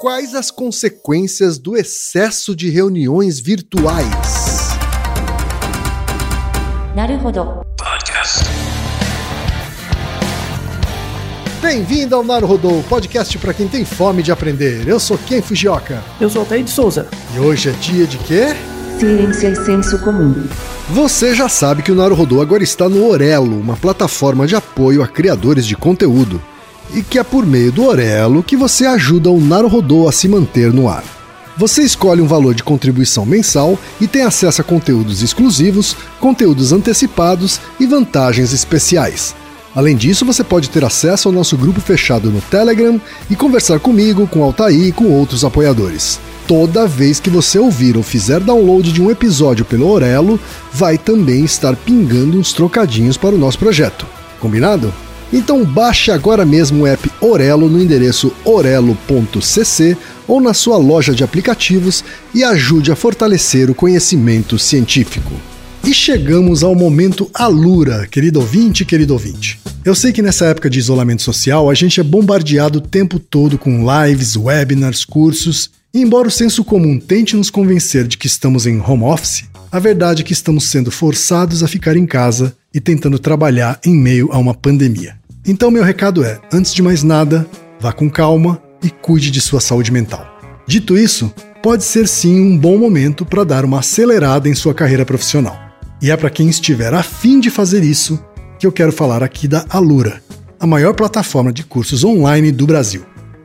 Quais as consequências do excesso de reuniões virtuais? Naruhodo. Bem-vindo ao Naruhodô, podcast para quem tem fome de aprender. Eu sou Ken Fujioka. Eu sou Altair de Souza. E hoje é dia de quê? Ciência e senso comum. Você já sabe que o Naruhodô agora está no Orelo, uma plataforma de apoio a criadores de conteúdo. E que é por meio do Orelo que você ajuda o Naruhodô a se manter no ar. Você escolhe um valor de contribuição mensal e tem acesso a conteúdos exclusivos, conteúdos antecipados e vantagens especiais. Além disso, você pode ter acesso ao nosso grupo fechado no Telegram e conversar comigo, com Altair e com outros apoiadores. Toda vez que você ouvir ou fizer download de um episódio pelo Orelo, vai também estar pingando uns trocadinhos para o nosso projeto. Combinado? Então baixe agora mesmo o app Orelo no endereço orelo.cc ou na sua loja de aplicativos e ajude a fortalecer o conhecimento científico. E chegamos ao momento Alura, querido ouvinte, querido ouvinte. Eu sei que nessa época de isolamento social a gente é bombardeado o tempo todo com lives, webinars, cursos, e embora o senso comum tente nos convencer de que estamos em home office, a verdade é que estamos sendo forçados a ficar em casa e tentando trabalhar em meio a uma pandemia. Então, meu recado é: antes de mais nada, vá com calma e cuide de sua saúde mental. Dito isso, pode ser sim um bom momento para dar uma acelerada em sua carreira profissional. E é para quem estiver afim de fazer isso que eu quero falar aqui da Alura, a maior plataforma de cursos online do Brasil.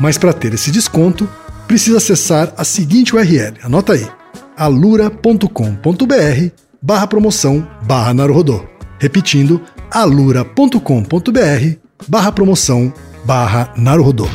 Mas para ter esse desconto, precisa acessar a seguinte URL, anota aí, alura.com.br barra promoção barra Naruhodô. Repetindo, alura.com.br barra promoção barra Naruhodô.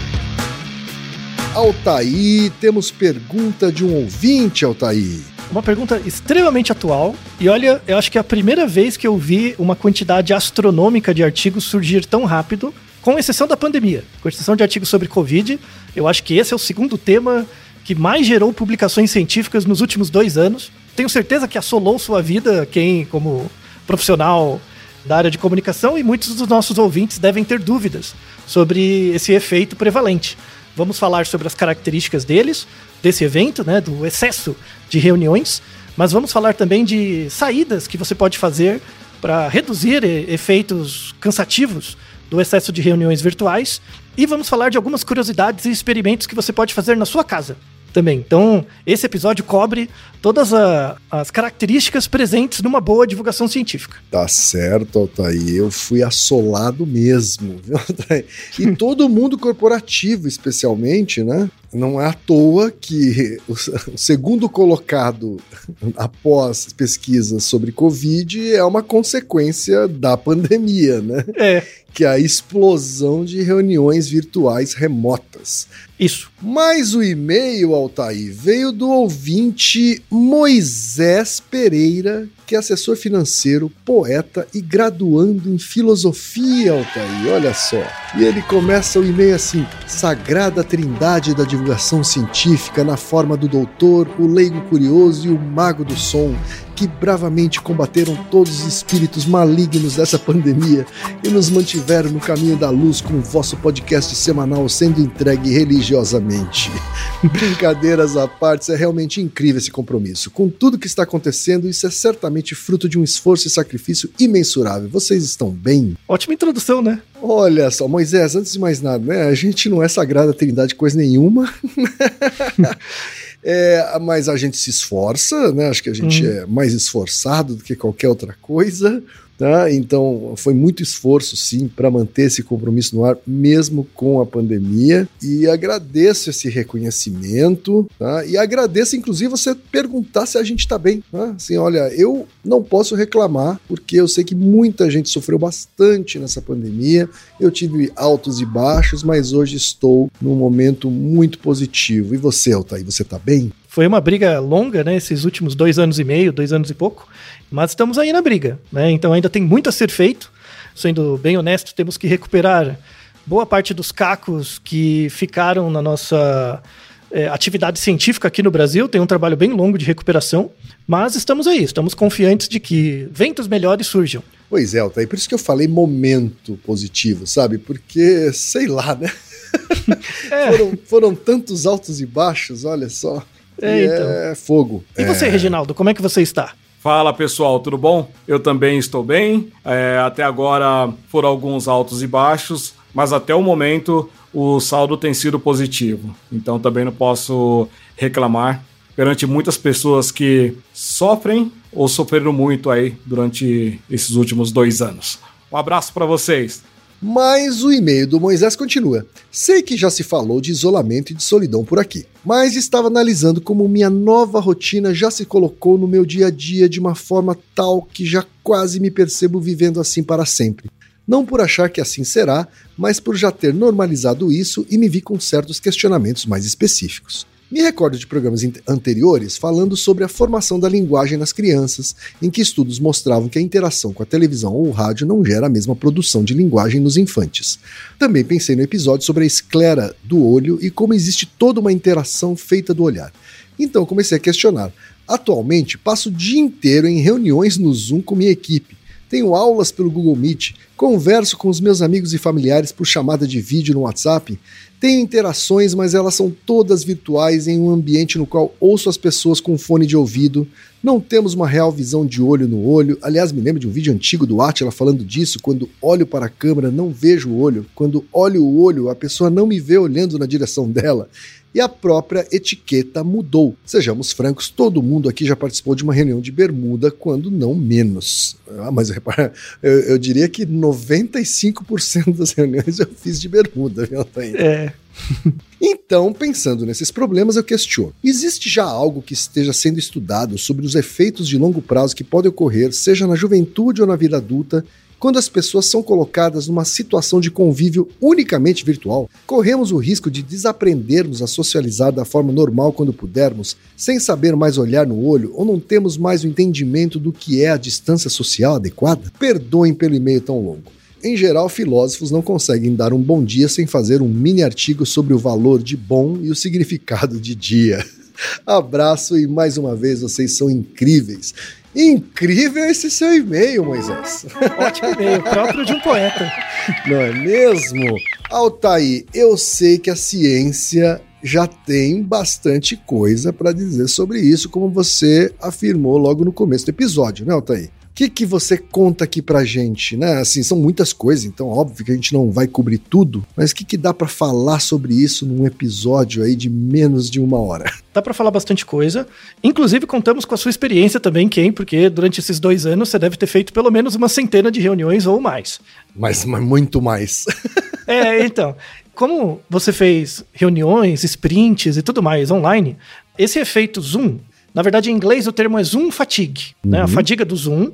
Altaí, temos pergunta de um ouvinte, Altaí. Uma pergunta extremamente atual. E olha, eu acho que é a primeira vez que eu vi uma quantidade astronômica de artigos surgir tão rápido, com exceção da pandemia. Com exceção de artigos sobre Covid, eu acho que esse é o segundo tema que mais gerou publicações científicas nos últimos dois anos. Tenho certeza que assolou sua vida, quem, como profissional da área de comunicação, e muitos dos nossos ouvintes devem ter dúvidas sobre esse efeito prevalente. Vamos falar sobre as características deles, desse evento, né, do excesso de reuniões, mas vamos falar também de saídas que você pode fazer para reduzir efeitos cansativos do excesso de reuniões virtuais e vamos falar de algumas curiosidades e experimentos que você pode fazer na sua casa também. Então, esse episódio cobre todas a, as características presentes numa boa divulgação científica. Tá certo, Altair. Eu fui assolado mesmo, viu, Altair? E todo mundo corporativo, especialmente, né? Não é à toa que o segundo colocado após pesquisas sobre Covid é uma consequência da pandemia, né? É. Que é a explosão de reuniões virtuais remotas. Isso. Mas o e-mail, Altair, veio do ouvinte Moisés Pereira, que é assessor financeiro, poeta e graduando em filosofia, Altair. Olha só. E ele começa o e-mail assim: Sagrada Trindade da divulgação científica, na forma do doutor, o leigo curioso e o mago do som, que bravamente combateram todos os espíritos malignos dessa pandemia e nos mantiveram no caminho da luz com o vosso podcast semanal sendo entregue religiosamente. Brincadeiras à parte, é realmente incrível esse compromisso. Com tudo que está acontecendo, isso é certamente fruto de um esforço e sacrifício imensurável. Vocês estão bem? Ótima introdução, né? Olha só, Moisés, antes de mais nada, né? A gente não é sagrada trindade coisa nenhuma. É, mas a gente se esforça, né? Acho que a gente é mais esforçado do que qualquer outra coisa. Tá? Então, foi muito esforço, sim, para manter esse compromisso no ar, mesmo com a pandemia. E agradeço esse reconhecimento. Tá? E agradeço, inclusive, você perguntar se a gente está bem. Tá? Assim, olha, eu não posso reclamar, porque eu sei que muita gente sofreu bastante nessa pandemia. Eu tive altos e baixos, mas hoje estou num momento muito positivo. E você, Altair, você está bem? Foi uma briga longa, né? Esses últimos dois anos e meio, dois anos e pouco. Mas estamos aí na briga, né? Então ainda tem muito a ser feito. Sendo bem honesto, temos que recuperar boa parte dos cacos que ficaram na nossa é, atividade científica aqui no Brasil. Tem um trabalho bem longo de recuperação. Mas estamos aí, estamos confiantes de que ventos melhores surjam. Pois é, Altair, por isso que eu falei momento positivo, sabe? Porque, sei lá, né? É. foram, foram tantos altos e baixos, olha só. É, então. é fogo. E é... você, Reginaldo, como é que você está? Fala pessoal, tudo bom? Eu também estou bem. É, até agora foram alguns altos e baixos, mas até o momento o saldo tem sido positivo. Então também não posso reclamar perante muitas pessoas que sofrem ou sofreram muito aí durante esses últimos dois anos. Um abraço para vocês. Mas o e-mail do Moisés continua. Sei que já se falou de isolamento e de solidão por aqui, mas estava analisando como minha nova rotina já se colocou no meu dia a dia de uma forma tal que já quase me percebo vivendo assim para sempre. Não por achar que assim será, mas por já ter normalizado isso e me vi com certos questionamentos mais específicos. Me recordo de programas anteriores falando sobre a formação da linguagem nas crianças, em que estudos mostravam que a interação com a televisão ou o rádio não gera a mesma produção de linguagem nos infantes. Também pensei no episódio sobre a esclera do olho e como existe toda uma interação feita do olhar. Então comecei a questionar. Atualmente, passo o dia inteiro em reuniões no Zoom com minha equipe. Tenho aulas pelo Google Meet, converso com os meus amigos e familiares por chamada de vídeo no WhatsApp tenho interações, mas elas são todas virtuais em um ambiente no qual ouço as pessoas com fone de ouvido. Não temos uma real visão de olho no olho. Aliás, me lembro de um vídeo antigo do Atila falando disso. Quando olho para a câmera, não vejo o olho. Quando olho o olho, a pessoa não me vê olhando na direção dela e a própria etiqueta mudou. Sejamos francos, todo mundo aqui já participou de uma reunião de bermuda, quando não menos. Ah, mas repara, eu, eu diria que 95% das reuniões eu fiz de bermuda, viu, Thaís? É. Então, pensando nesses problemas, eu questiono: existe já algo que esteja sendo estudado sobre os efeitos de longo prazo que podem ocorrer, seja na juventude ou na vida adulta, quando as pessoas são colocadas numa situação de convívio unicamente virtual, corremos o risco de desaprendermos a socializar da forma normal quando pudermos, sem saber mais olhar no olho ou não temos mais o entendimento do que é a distância social adequada? Perdoem pelo e-mail tão longo. Em geral, filósofos não conseguem dar um bom dia sem fazer um mini artigo sobre o valor de bom e o significado de dia. Abraço e mais uma vez vocês são incríveis. Incrível esse seu e-mail, Moisés. Ótimo e-mail, próprio de um poeta. Não é mesmo? Altair, eu sei que a ciência já tem bastante coisa para dizer sobre isso, como você afirmou logo no começo do episódio, né, Altair? Que, que você conta aqui pra gente, né? Assim, são muitas coisas, então óbvio que a gente não vai cobrir tudo, mas o que, que dá para falar sobre isso num episódio aí de menos de uma hora? Dá para falar bastante coisa. Inclusive, contamos com a sua experiência também, Ken, porque durante esses dois anos você deve ter feito pelo menos uma centena de reuniões ou mais. Mas, mas muito mais. é, então. Como você fez reuniões, sprints e tudo mais online, esse efeito Zoom na verdade, em inglês o termo é Zoom fatigue, uhum. né? A uhum. fadiga do Zoom.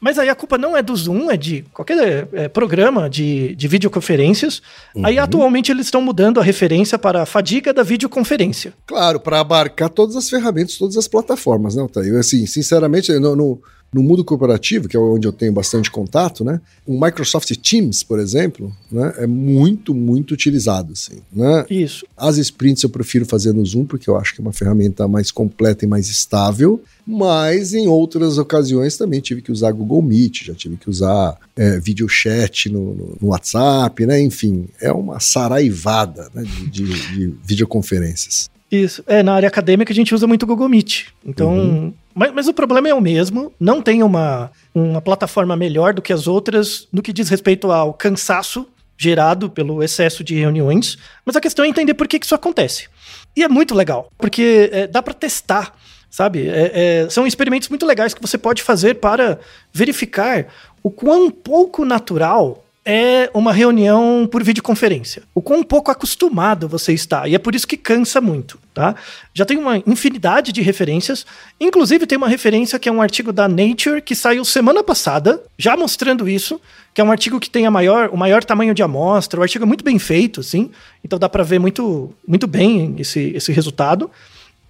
Mas aí a culpa não é do Zoom, é de qualquer é, programa de, de videoconferências. Uhum. Aí atualmente eles estão mudando a referência para a fadiga da videoconferência. Claro, para abarcar todas as ferramentas, todas as plataformas, né, Otávio? Assim, sinceramente, no, no, no mundo corporativo, que é onde eu tenho bastante contato, né? O Microsoft Teams, por exemplo, né, é muito, muito utilizado, assim, né? Isso. As sprints eu prefiro fazer no Zoom, porque eu acho que é uma ferramenta mais completa e mais estável, mas em outras ocasiões também tive que usar Google Meet, já tive que usar é, video chat no, no, no, WhatsApp, né? Enfim, é uma saraivada né, de, de, de videoconferências. Isso. É, na área acadêmica a gente usa muito Google Meet. Então, uhum. Mas, mas, o problema é o mesmo, não tem uma, uma plataforma melhor do que as outras no que diz respeito ao cansaço gerado pelo excesso de reuniões, mas a questão é entender por que, que isso acontece. E é muito legal, porque é, dá para testar, sabe? É, é, são experimentos muito legais que você pode fazer para verificar o quão pouco natural é uma reunião por videoconferência. O quão pouco acostumado você está. E é por isso que cansa muito, tá? Já tem uma infinidade de referências. Inclusive, tem uma referência que é um artigo da Nature que saiu semana passada, já mostrando isso, que é um artigo que tem a maior, o maior tamanho de amostra. O artigo é muito bem feito, assim. Então dá para ver muito, muito bem esse, esse resultado.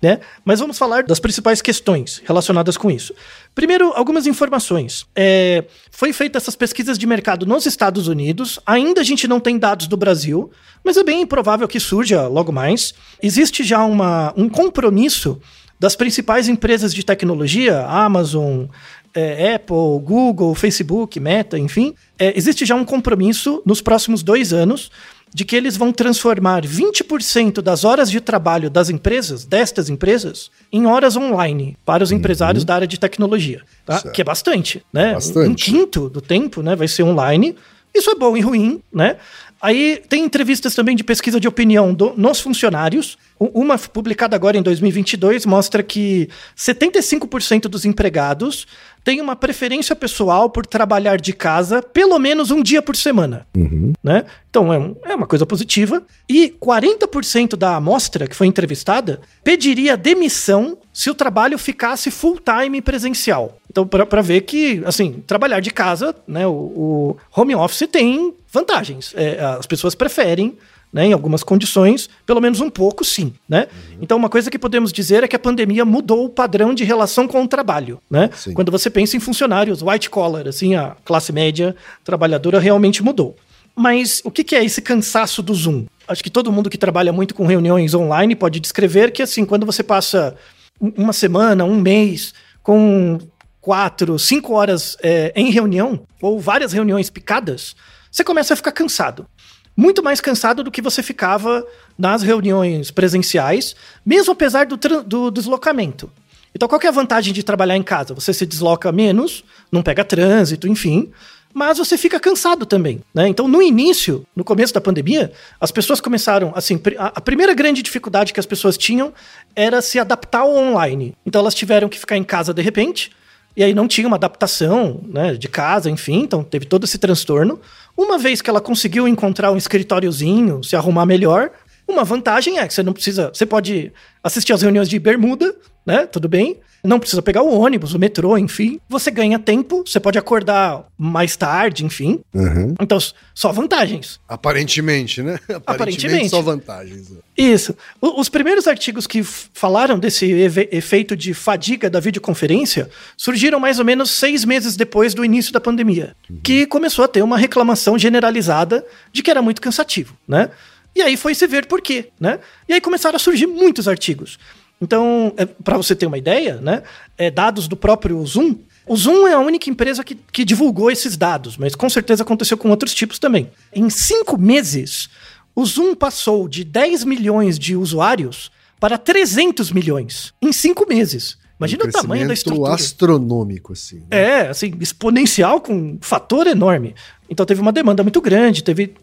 Né? Mas vamos falar das principais questões relacionadas com isso. Primeiro, algumas informações. É, foi feita essas pesquisas de mercado nos Estados Unidos, ainda a gente não tem dados do Brasil, mas é bem provável que surja logo mais. Existe já uma, um compromisso das principais empresas de tecnologia, Amazon, é, Apple, Google, Facebook, Meta, enfim, é, existe já um compromisso nos próximos dois anos de que eles vão transformar 20% das horas de trabalho das empresas, destas empresas, em horas online para os uhum. empresários da área de tecnologia. Tá? Que é bastante, né? Bastante. Um quinto do tempo né, vai ser online. Isso é bom e ruim, né? Aí tem entrevistas também de pesquisa de opinião do, nos funcionários. Uma publicada agora em 2022 mostra que 75% dos empregados têm uma preferência pessoal por trabalhar de casa pelo menos um dia por semana. Uhum. Né? Então é, um, é, uma coisa positiva. E 40% da amostra que foi entrevistada pediria demissão se o trabalho ficasse full-time presencial. Então, para ver que, assim, trabalhar de casa, né, o, o home office tem vantagens. É, as pessoas preferem né, em algumas condições, pelo menos um pouco, sim. Né? Uhum. Então, uma coisa que podemos dizer é que a pandemia mudou o padrão de relação com o trabalho. Né? Quando você pensa em funcionários, white collar, assim, a classe média trabalhadora realmente mudou. Mas o que, que é esse cansaço do Zoom? Acho que todo mundo que trabalha muito com reuniões online pode descrever que, assim, quando você passa uma semana, um mês, com quatro, cinco horas é, em reunião, ou várias reuniões picadas, você começa a ficar cansado. Muito mais cansado do que você ficava nas reuniões presenciais, mesmo apesar do, do deslocamento. Então, qual é a vantagem de trabalhar em casa? Você se desloca menos, não pega trânsito, enfim, mas você fica cansado também, né? Então, no início, no começo da pandemia, as pessoas começaram, assim, a primeira grande dificuldade que as pessoas tinham era se adaptar ao online. Então, elas tiveram que ficar em casa de repente, e aí não tinha uma adaptação, né, de casa, enfim, então teve todo esse transtorno. Uma vez que ela conseguiu encontrar um escritóriozinho, se arrumar melhor, uma vantagem é que você não precisa. Você pode assistir às reuniões de bermuda, né? Tudo bem. Não precisa pegar o ônibus, o metrô, enfim. Você ganha tempo, você pode acordar mais tarde, enfim. Uhum. Então, só vantagens. Aparentemente, né? Aparentemente, Aparentemente. só vantagens. Isso. O, os primeiros artigos que falaram desse efeito de fadiga da videoconferência surgiram mais ou menos seis meses depois do início da pandemia, uhum. que começou a ter uma reclamação generalizada de que era muito cansativo, né? E aí foi se ver por quê, né? E aí começaram a surgir muitos artigos. Então, é, para você ter uma ideia, né? É, dados do próprio Zoom. O Zoom é a única empresa que, que divulgou esses dados, mas com certeza aconteceu com outros tipos também. Em cinco meses, o Zoom passou de 10 milhões de usuários para 300 milhões em cinco meses. Imagina um o tamanho da estrutura. astronômico, assim. Né? É, assim, exponencial com um fator enorme. Então teve uma demanda muito grande, teve,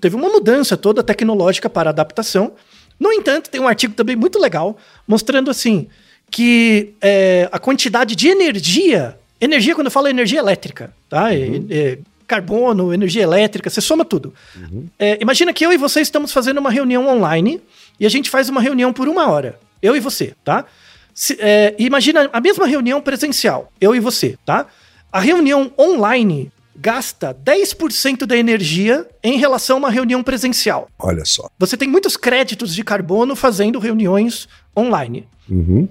teve uma mudança toda tecnológica para adaptação. No entanto, tem um artigo também muito legal mostrando assim que é, a quantidade de energia, energia quando eu falo energia elétrica, tá? Uhum. É, é, carbono, energia elétrica, você soma tudo. Uhum. É, imagina que eu e você estamos fazendo uma reunião online e a gente faz uma reunião por uma hora. Eu e você, tá? Se, é, imagina a mesma reunião presencial, eu e você, tá? A reunião online gasta 10% da energia em relação a uma reunião presencial. Olha só. Você tem muitos créditos de carbono fazendo reuniões online. Uhum.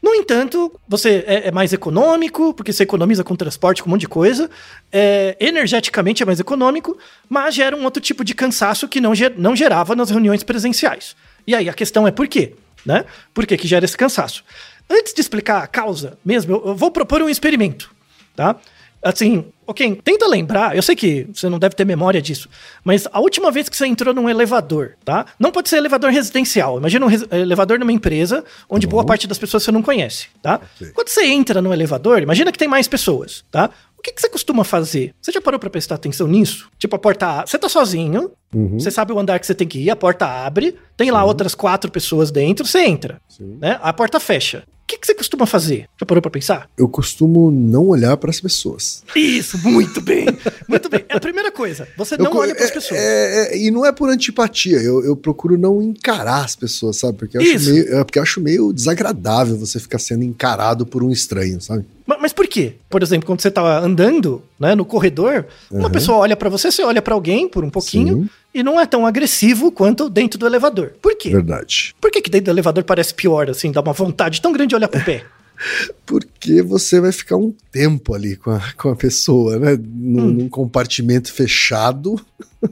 No entanto, você é, é, mais econômico, porque você economiza com transporte, com um monte de coisa. É, energeticamente é mais econômico, mas gera um outro tipo de cansaço que não, ger não gerava nas reuniões presenciais. E aí a questão é por quê? Né? Por que, que gera esse cansaço? Antes de explicar a causa mesmo, eu vou propor um experimento. Tá? Assim, ok, tenta lembrar, eu sei que você não deve ter memória disso, mas a última vez que você entrou num elevador, tá? Não pode ser elevador residencial. Imagina um elevador numa empresa onde uhum. boa parte das pessoas você não conhece, tá? Okay. Quando você entra no elevador, imagina que tem mais pessoas, tá? O que, que você costuma fazer? Você já parou para prestar atenção nisso? Tipo, a porta. Você tá sozinho, uhum. você sabe o andar que você tem que ir, a porta abre, tem Sim. lá outras quatro pessoas dentro, você entra. Né? A porta fecha. Que, que você costuma fazer? Já parou pra pensar? Eu costumo não olhar para as pessoas. Isso, muito bem. Muito bem. É a primeira coisa. Você não Eu- olha pras é- pessoas. é- é- e não é por antipatia, eu, eu procuro não encarar as pessoas, sabe? Porque eu, acho meio, é porque acho meio desagradável você ficar sendo encarado por um estranho, sabe? Ma- Mas, por quê? Por exemplo, quando você tá andando, né, no corredor, uma Aham. pessoa olha pra você, você olha pra alguém por um pouquinho Sim. E não é tão agressivo quanto dentro do elevador. Por quê? Verdade. Por que, que dentro do elevador parece pior, assim, dá uma vontade tão grande de olhar pro pé? Porque você vai ficar um tempo ali com a, com a pessoa, né? Num, Hum. num compartimento fechado,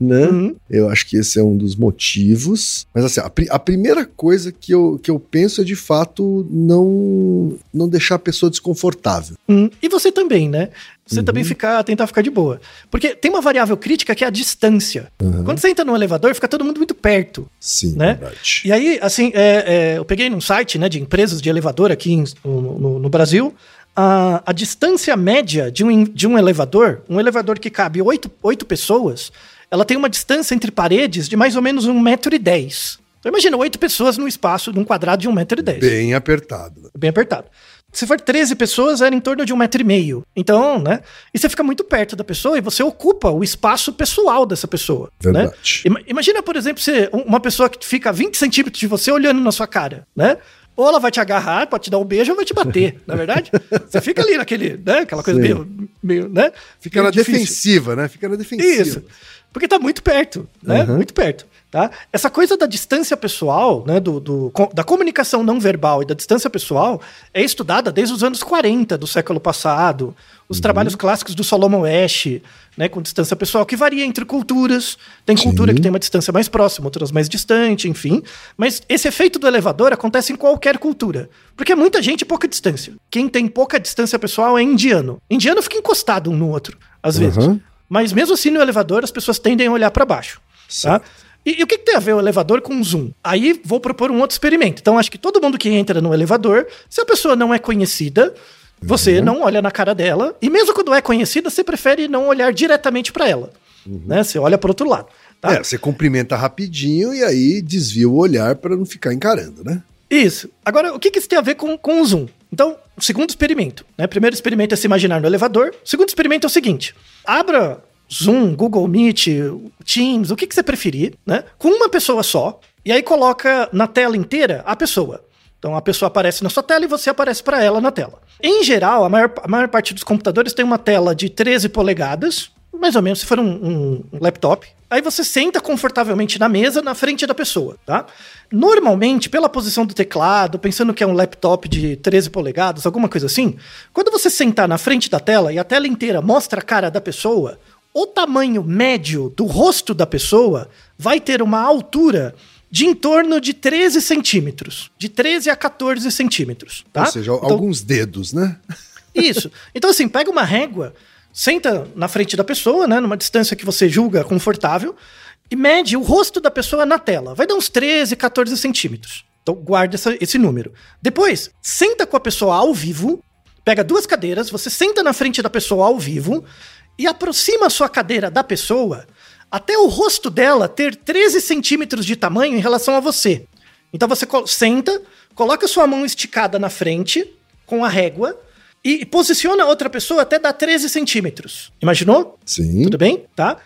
né? Uhum. Eu acho que esse é um dos motivos. Mas assim, a, a primeira coisa que eu, que eu penso é de fato não, não deixar a pessoa desconfortável. Hum, E você também, né? Você Uhum. também ficar, tentar ficar de boa. Porque tem uma variável crítica que é a distância. Uhum. Quando você entra no elevador, fica todo mundo muito perto. Sim, Né? verdade. E aí, assim, é, é, eu peguei num site né, de empresas de elevador aqui em- no, no- no Brasil. A, a distância média de um, de um elevador, um elevador que cabe oito, oito pessoas, ela tem uma distância entre paredes de mais ou menos um metro e dez. Então imagina, oito pessoas num espaço, num quadrado de um metro e dez. Bem apertado. né? Bem apertado. Se for 13 pessoas, era em torno de um metro e meio. Então, né? E você fica muito perto da pessoa e você ocupa o espaço pessoal dessa pessoa. Né? Verdade. Ima- Imagina, por exemplo, você, um- uma pessoa que fica a 20 centímetros de você olhando na sua cara, né? Ou ela vai te agarrar, pode te dar um beijo ou vai te bater, não é verdade? Você fica ali naquele, né? Aquela coisa Sim. meio, meio, né? Fica na Meio difícil. defensiva, né? Fica na defensiva. Isso. Porque tá muito perto, né? Uhum. Muito perto. Tá? Essa coisa da distância pessoal, né? Do, do- da comunicação não verbal e da distância pessoal é estudada desde os anos 40 do século passado. Os trabalhos clássicos do Solomon Ash, né? Com distância pessoal, que varia entre culturas. Tem cultura Sim. que tem uma distância mais próxima, outras mais distante, enfim. Mas esse efeito do elevador acontece em qualquer cultura. Porque é muita gente e pouca distância. Quem tem pouca distância pessoal é indiano. Indiano fica encostado um no outro, às vezes. Uhum. Mas mesmo assim, no elevador, as pessoas tendem a olhar para baixo. Tá? E, e o que, que tem a ver o elevador com o zoom? Aí vou propor um outro experimento. Então, acho que todo mundo que entra no elevador, se a pessoa não é conhecida, você não olha na cara dela. E mesmo quando é conhecida, você prefere não olhar diretamente para ela. Né? Você olha para outro lado. Tá? É, você cumprimenta rapidinho e aí desvia o olhar para não ficar encarando, né? Isso. Agora, o que, que isso tem a ver com, com o zoom? Então, o segundo experimento. Né? O primeiro experimento é se imaginar no elevador. O segundo experimento é o seguinte: abra Zoom, Google Meet, Teams, o que, que você preferir, né? Com uma pessoa só, e aí coloca na tela inteira a pessoa. Então a pessoa aparece na sua tela e você aparece para ela na tela. Em geral, a maior, a maior parte dos computadores tem uma tela de 13 polegadas, mais ou menos se for um, um- um laptop. Aí você senta confortavelmente na mesa, na frente da pessoa, tá? Normalmente, pela posição do teclado, pensando que é um laptop de 13 polegadas, alguma coisa assim, quando você sentar na frente da tela e a tela inteira mostra a cara da pessoa, o tamanho médio do rosto da pessoa vai ter uma altura de em torno de 13 centímetros. De 13 a 14 centímetros, tá? Ou seja, Então- alguns dedos, né? isso. Então, assim, pega uma régua, senta na frente da pessoa, né, numa distância que você julga confortável, e mede o rosto da pessoa na tela. Vai dar uns 13, 14 centímetros. Então, guarda essa- esse número. Depois, senta com a pessoa ao vivo, pega duas cadeiras, você senta na frente da pessoa ao vivo e aproxima a sua cadeira da pessoa até o rosto dela ter 13 centímetros de tamanho em relação a você. Então você senta, coloca sua mão esticada na frente com a régua e posiciona a outra pessoa até dar 13 centímetros. Imaginou? Sim. Tudo bem? Tá?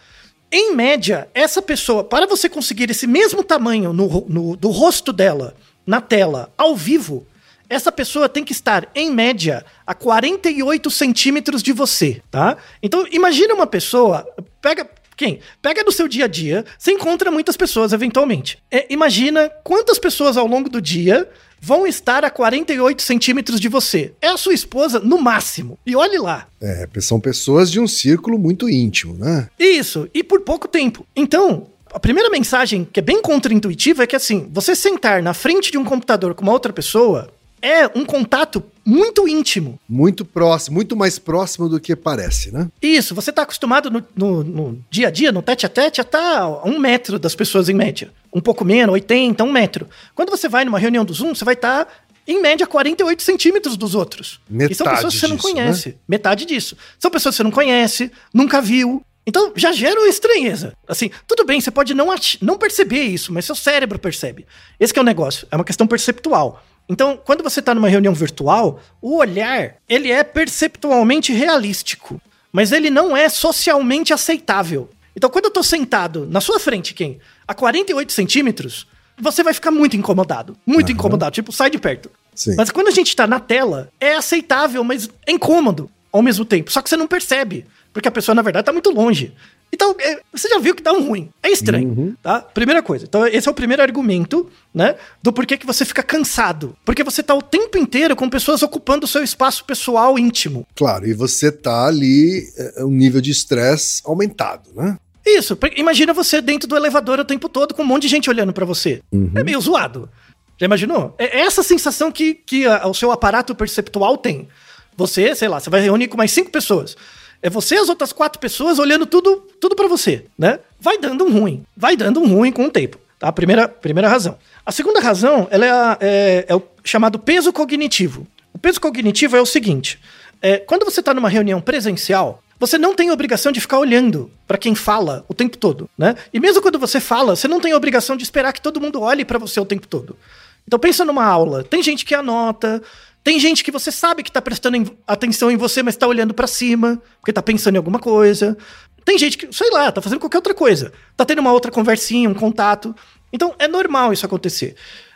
Em média, essa pessoa, para você conseguir esse mesmo tamanho no, no- do rosto dela na tela, ao vivo, essa pessoa tem que estar, em média, a 48 centímetros de você, tá? Então, imagina uma pessoa, pega. Quem? Pega no seu dia a dia, você encontra muitas pessoas eventualmente. É, imagina quantas pessoas ao longo do dia vão estar a 48 centímetros de você. É a sua esposa no máximo. E olhe lá. É, são pessoas de um círculo muito íntimo, né? Isso, e por pouco tempo. Então, a primeira mensagem que é bem contraintuitiva é que assim, você sentar na frente de um computador com uma outra pessoa é um contato muito íntimo. Muito próximo, muito mais próximo do que parece, né? Isso, você está acostumado no, no- no dia a dia, no tete a tete, a estar a um metro das pessoas em média. Um pouco menos, 80, um metro. Quando você vai numa reunião do Zoom, você vai estar, em média, 48 centímetros dos outros. e são Metade pessoas que você não disso, né? conhece. Metade disso. São pessoas que você não conhece, nunca viu. Então, já gera uma estranheza. Assim, tudo bem, você pode não, não perceber isso, mas seu cérebro percebe. Esse é o negócio. É uma questão perceptual. Então, quando você está numa reunião virtual, o olhar, ele é perceptualmente realístico, mas ele não é socialmente aceitável. Então, quando eu tô sentado na sua frente, quem? A 48 centímetros, você vai ficar muito incomodado. Muito Aham. incomodado. Tipo, sai de perto. Sim. Mas quando a gente tá na tela, é aceitável, mas é incômodo ao mesmo tempo. Só que você não percebe, porque a pessoa, na verdade, tá muito longe. Então, é, você já viu que dá um ruim. É estranho, tá? Primeira coisa. Então, esse é o primeiro argumento, né? Do porquê que você fica cansado. Porque você tá o tempo inteiro com pessoas ocupando o seu espaço pessoal íntimo. Claro, e você tá ali, é, um nível de estresse aumentado, né? Isso, porque imagina você dentro do elevador o tempo todo com um monte de gente olhando pra você. É meio zoado. Já imaginou? É essa sensação que, que a- o seu aparato perceptual tem. Você, sei lá, você vai reunir com mais cinco pessoas. É você e as outras quatro pessoas olhando tudo, tudo para você, né? Vai dando um ruim. Vai dando um ruim com o tempo. Tá? A primeira, primeira razão. A segunda razão, ela é, a- é- é o chamado peso cognitivo. O peso cognitivo é o seguinte: é, quando você está numa reunião presencial, você não tem obrigação de ficar olhando para quem fala o tempo todo, né? E mesmo quando você fala, você não tem obrigação de esperar que todo mundo olhe para você o tempo todo. Então pensa numa aula, tem gente que anota, tem gente que você sabe que tá prestando em- atenção em você, mas tá olhando para cima, porque tá pensando em alguma coisa. Tem gente que, sei lá, tá fazendo qualquer outra coisa. Tá tendo uma outra conversinha, um contato. Então é normal isso acontecer.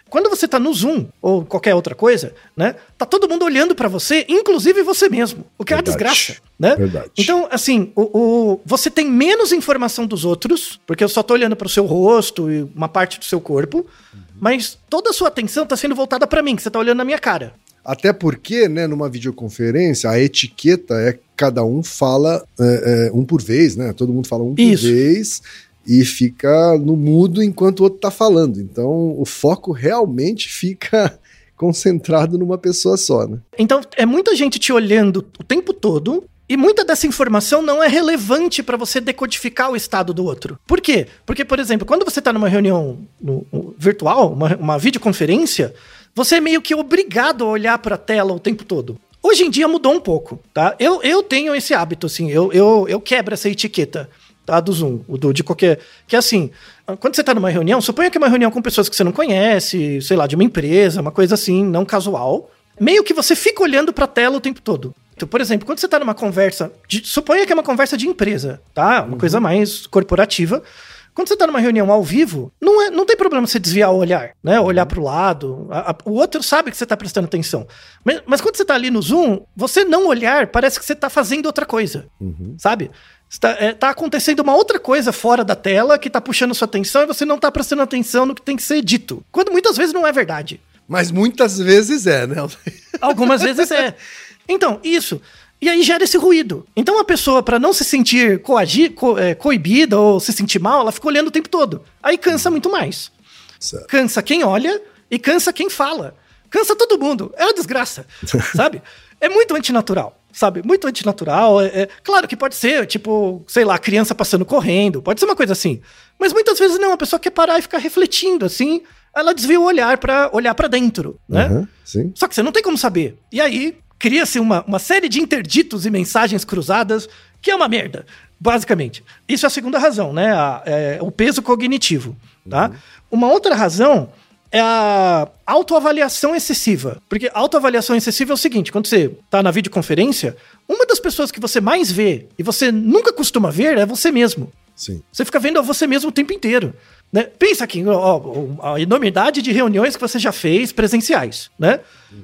Quando você tá no Zoom ou qualquer outra coisa, né? Tá todo mundo olhando para você, inclusive você mesmo. O que é uma Verdade. desgraça, né? Verdade. Então, assim, o, o- você tem menos informação dos outros, porque eu só tô olhando para o seu rosto e uma parte do seu corpo, mas toda a sua atenção tá sendo voltada para mim, que você tá olhando na minha cara. Até porque, né, numa videoconferência, a etiqueta é cada um fala é, é, um por vez, né? Todo mundo fala um por Isso. vez e fica no mudo enquanto o outro tá falando. Então, o foco realmente fica concentrado numa pessoa só, né? Então, é muita gente te olhando o tempo todo. E muita dessa informação não é relevante para você decodificar o estado do outro. Por quê? Porque, por exemplo, quando você está numa reunião no- no- virtual, uma, uma videoconferência, você é meio que obrigado a olhar para a tela o tempo todo. Hoje em dia mudou um pouco, tá? Eu, eu tenho esse hábito, assim, eu, eu, eu quebro essa etiqueta, tá? Do Zoom, do, de qualquer. Que é assim, quando você tá numa reunião, suponha que é uma reunião com pessoas que você não conhece, sei lá, de uma empresa, uma coisa assim, não casual. Meio que você fica olhando pra tela o tempo todo. Então, por exemplo, quando você tá numa conversa, de, suponha que é uma conversa de empresa, tá? Uma coisa mais corporativa. Quando você tá numa reunião ao vivo, não, é, não tem problema você desviar o olhar, né? Olhar pro lado. A- a- o outro sabe que você tá prestando atenção. Mas, mas quando você tá ali no Zoom, você não olhar, parece que você tá fazendo outra coisa, sabe? Está, é, tá acontecendo uma outra coisa fora da tela que tá puxando sua atenção e você não tá prestando atenção no que tem que ser dito. Quando muitas vezes não é verdade. Mas muitas vezes é, né? Algumas vezes é. Então, isso. E aí gera esse ruído. Então a pessoa, pra não se sentir coagi, co- é, coibida ou se sentir mal, ela fica olhando o tempo todo. Aí cansa muito mais. Certo. Cansa quem olha e cansa quem fala. Cansa todo mundo. É uma desgraça. sabe? É muito antinatural. Sabe? Muito antinatural. É, é- claro que pode ser, tipo, sei lá, criança passando correndo. Pode ser uma coisa assim. Mas muitas vezes não. A pessoa quer parar e ficar refletindo, assim. Ela desvia o olhar pra olhar para dentro, né? Sim. Só que você não tem como saber. E aí cria-se uma, uma série de interditos e mensagens cruzadas, que é uma merda, basicamente. Isso é a segunda razão, né? A- é, o peso cognitivo, tá? Uma outra razão é a autoavaliação excessiva. Porque autoavaliação excessiva é o seguinte, quando você tá na videoconferência, uma das pessoas que você mais vê e você nunca costuma ver é você mesmo. Sim. Você fica vendo a você mesmo o tempo inteiro. Né? Pensa aqui, ó, a enormidade de reuniões que você já fez presenciais, né?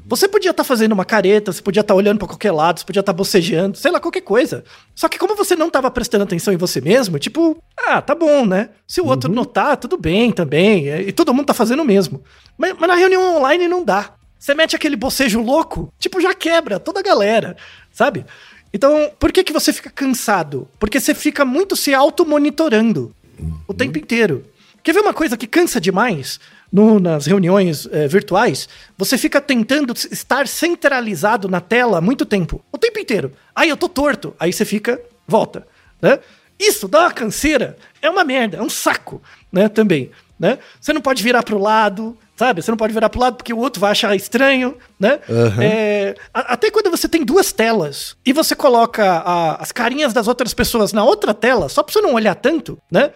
Você podia estar fazendo uma careta, você podia estar olhando para qualquer lado, você podia estar bocejando, sei lá, qualquer coisa. Só que como você não estava prestando atenção em você mesmo, tipo, ah, tá bom, né? Se o outro notar, tudo bem também, é, e todo mundo tá fazendo o mesmo. Mas, mas na reunião online não dá. Você mete aquele bocejo louco, tipo, já quebra toda a galera, sabe? Então, por que, que você fica cansado? Porque você fica muito se auto-monitorando o tempo inteiro. Quer ver uma coisa que cansa demais no- nas reuniões eh, virtuais? Você fica tentando estar centralizado na tela muito tempo. O tempo inteiro. Aí eu tô torto. Aí você fica, volta. Né? Isso dá uma canseira. É uma merda, é um saco, né? Também. Né? Você não pode virar pro lado, sabe? Você não pode virar pro lado porque o outro vai achar estranho, né? É, a- até quando você tem duas telas e você coloca a- as carinhas das outras pessoas na outra tela, só pra você não olhar tanto, né?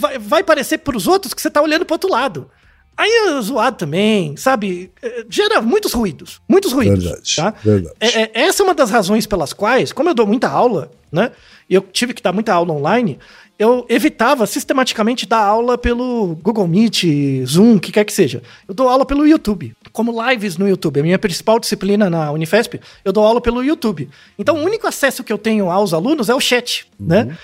Vai, vai parecer pros outros que você tá olhando pro outro lado. Aí é zoado também, sabe? É, Gera muitos ruídos, muitos ruídos. Verdade, tá? verdade. É- é- essa é uma das razões pelas quais, como eu dou muita aula, né? E eu tive que dar muita aula online, eu evitava sistematicamente dar aula pelo Google Meet, Zoom, o que quer que seja. Eu dou aula pelo YouTube, como lives no YouTube. A minha principal disciplina na Unifesp, eu dou aula pelo YouTube. Então, o único acesso que eu tenho aos alunos é o chat, né?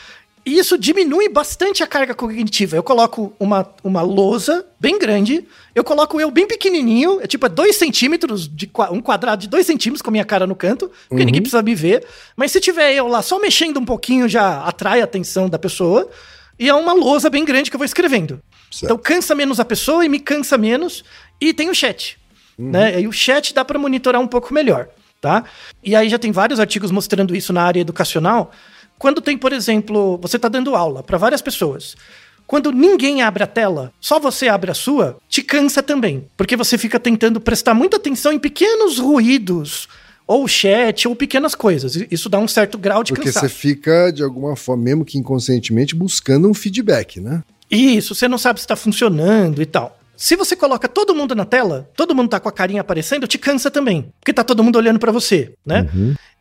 E isso diminui bastante a carga cognitiva. Eu coloco uma, uma lousa bem grande, eu coloco eu bem pequenininho, é tipo 2 centímetros, de um quadrado de 2 centímetros com a minha cara no canto, porque ninguém precisa me ver. Mas se tiver eu lá só mexendo um pouquinho, já atrai a atenção da pessoa. E é uma lousa bem grande que eu vou escrevendo. Certo. Então cansa menos a pessoa e me cansa menos. E tem o chat. Né? E o chat dá para monitorar um pouco melhor. Tá? E aí já tem vários artigos mostrando isso na área educacional. Quando tem, por exemplo, você está dando aula para várias pessoas. Quando ninguém abre a tela, só você abre a sua, te cansa também. Porque você fica tentando prestar muita atenção em pequenos ruídos, ou chat, ou pequenas coisas. Isso dá um certo grau de Porque cansaço. você fica, de alguma forma, mesmo que inconscientemente, buscando um feedback, né? Isso, você não sabe se está funcionando e tal. Se você coloca todo mundo na tela, todo mundo tá com a carinha aparecendo, te cansa também. Porque tá todo mundo olhando para você, né?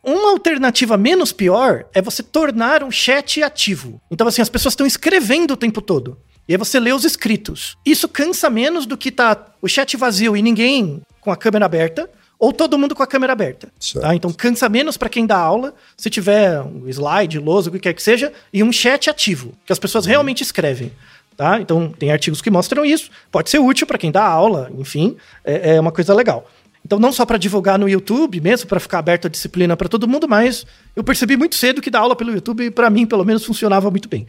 Uma alternativa menos pior é você tornar um chat ativo. Então, assim, as pessoas estão escrevendo o tempo todo. E aí você lê os escritos. Isso cansa menos do que tá o chat vazio e ninguém com a câmera aberta, ou todo mundo com a câmera aberta. Tá? Então cansa menos para quem dá aula, se tiver um slide, lousa, o que quer que seja, e um chat ativo, que as pessoas realmente escrevem. Tá? Então tem artigos que mostram isso, pode ser útil para quem dá aula, enfim, é, é uma coisa legal. Então não só para divulgar no YouTube mesmo, para ficar aberta a disciplina para todo mundo, mas eu percebi muito cedo que dar aula pelo YouTube, para mim, pelo menos, funcionava muito bem.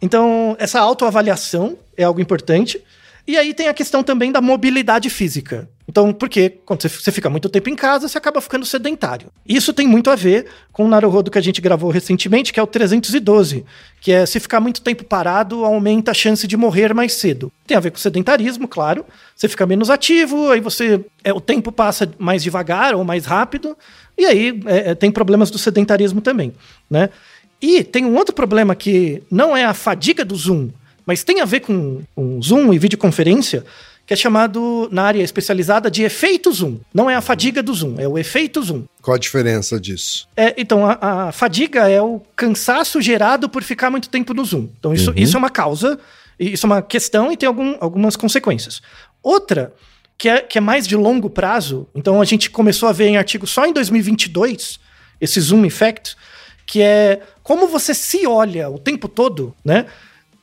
Então, essa autoavaliação é algo importante. E aí tem a questão também da mobilidade física. Então, porque quando você- fica muito tempo em casa, você acaba ficando sedentário. Isso tem muito a ver com o Naruhodo que a gente gravou recentemente, que é o 312, que é se ficar muito tempo parado, aumenta a chance de morrer mais cedo. Tem a ver com sedentarismo, claro. Você fica menos ativo, aí você é, o tempo passa mais devagar ou mais rápido, e aí é, é, tem problemas do sedentarismo também, né? E tem um outro problema que não é a fadiga do Zoom, mas tem a ver com, com Zoom e videoconferência, que é chamado na área especializada de efeito Zoom. Não é a fadiga do Zoom, é o efeito Zoom. Qual a diferença disso? É, então, a, a fadiga é o cansaço gerado por ficar muito tempo no Zoom. Então, isso, isso é uma causa, e isso é uma questão e tem algum- algumas consequências. Outra, que é, que é mais de longo prazo, então a gente começou a ver em artigo só em 2022, esse Zoom Effect, que é como você se olha o tempo todo, né?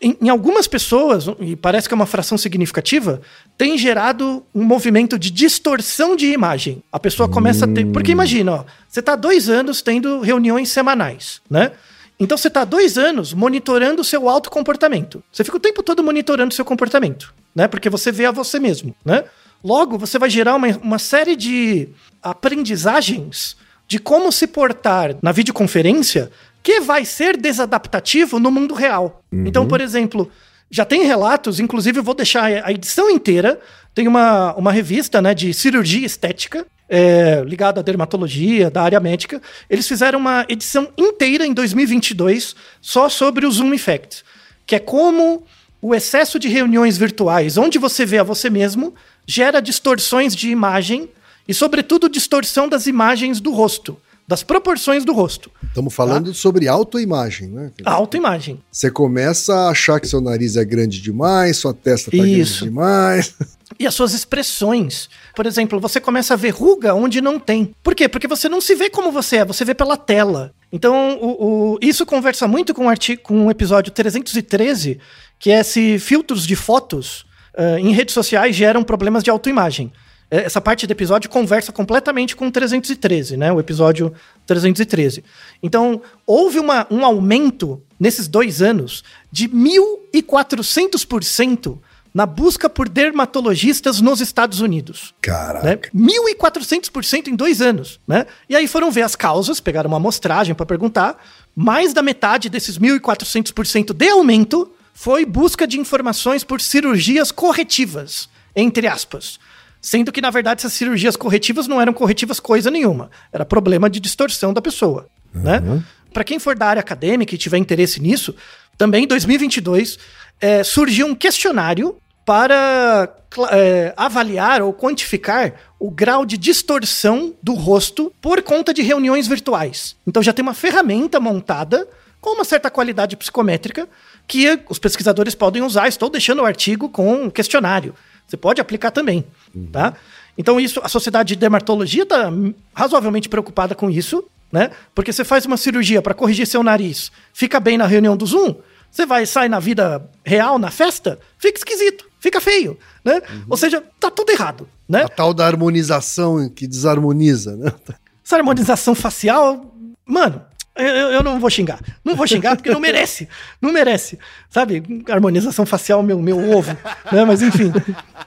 Em, em algumas pessoas, e parece que é uma fração significativa, tem gerado um movimento de distorção de imagem. A pessoa começa a ter. Porque imagina, ó, você está dois anos tendo reuniões semanais, né? Então você está dois anos monitorando o seu autocomportamento. Você fica o tempo todo monitorando o seu comportamento, né? Porque você vê a você mesmo, né? Logo, você vai gerar uma, uma série de aprendizagens de como se portar na videoconferência que vai ser desadaptativo no mundo real. Então, por exemplo, já tem relatos, inclusive eu vou deixar a edição inteira, tem uma, uma revista né, de cirurgia estética, é, ligada à dermatologia, da área médica. Eles fizeram uma edição inteira em 2022 só sobre o Zoom Effect, que é como o excesso de reuniões virtuais, onde você vê a você mesmo, gera distorções de imagem e, sobretudo, distorção das imagens do rosto, das proporções do rosto. Estamos falando sobre autoimagem, né? Autoimagem. Você começa a achar que seu nariz é grande demais, sua testa tá Isso. grande demais. E as suas expressões. Por exemplo, você começa a ver ruga onde não tem. Por quê? Porque você não se vê como você é, você vê pela tela. Então, o, o- isso conversa muito com o, artigo, com o episódio 313, que é se filtros de fotos ah, em redes sociais geram problemas de autoimagem. Eh, Essa parte do episódio conversa completamente com o 313, né? O episódio 313. Então, houve uma, um aumento nesses dois anos de 1.400% na busca por dermatologistas nos Estados Unidos. Caraca. Né? 1.400% em dois anos. Né? E aí foram ver as causas, pegaram uma amostragem para perguntar. Mais da metade desses 1.400% de aumento foi busca de informações por cirurgias corretivas, entre aspas. Sendo que, na verdade, essas cirurgias corretivas não eram corretivas coisa nenhuma. Era problema de distorção da pessoa. Né? Para quem for da área acadêmica e tiver interesse nisso, também em 2022 eh, surgiu um questionário para é, avaliar ou quantificar o grau de distorção do rosto por conta de reuniões virtuais. Então já tem uma ferramenta montada com uma certa qualidade psicométrica que os pesquisadores podem usar. Estou deixando o artigo com um questionário. Você pode aplicar também, tá? Então isso, a sociedade de dermatologia está razoavelmente preocupada com isso, né? Porque você faz uma cirurgia para corrigir seu nariz, fica bem na reunião do Zoom, você vai sair na vida real, na festa, fica esquisito, fica feio, né? Ou seja, tá tudo errado, né? A tal da harmonização que desarmoniza, né? Essa harmonização facial, mano, eu, eu- não vou xingar. Não vou xingar porque não merece. Não merece. Sabe? Harmonização facial, meu, meu ovo. Né? Mas enfim.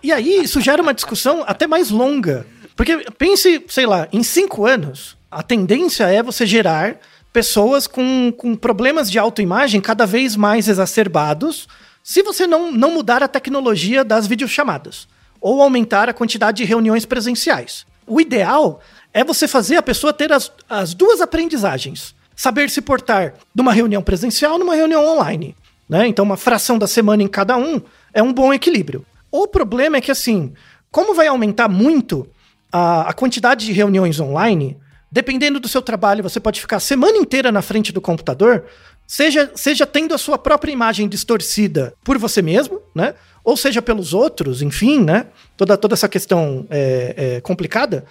E aí, isso gera uma discussão até mais longa. Porque pense, sei lá, em cinco anos, a tendência é você gerar pessoas com, com problemas de autoimagem cada vez mais exacerbados se você não, não mudar a tecnologia das videochamadas ou aumentar a quantidade de reuniões presenciais. O ideal é você fazer a pessoa ter as, as duas aprendizagens. Saber se portar numa reunião presencial numa reunião online. Né? Então, uma fração da semana em cada um é um bom equilíbrio. O problema é que, assim, como vai aumentar muito a, a quantidade de reuniões online, dependendo do seu trabalho, você pode ficar a semana inteira na frente do computador, seja, seja tendo a sua própria imagem distorcida por você mesmo, né? Ou seja pelos outros, enfim, né? Toda, toda essa questão é, é, complicada.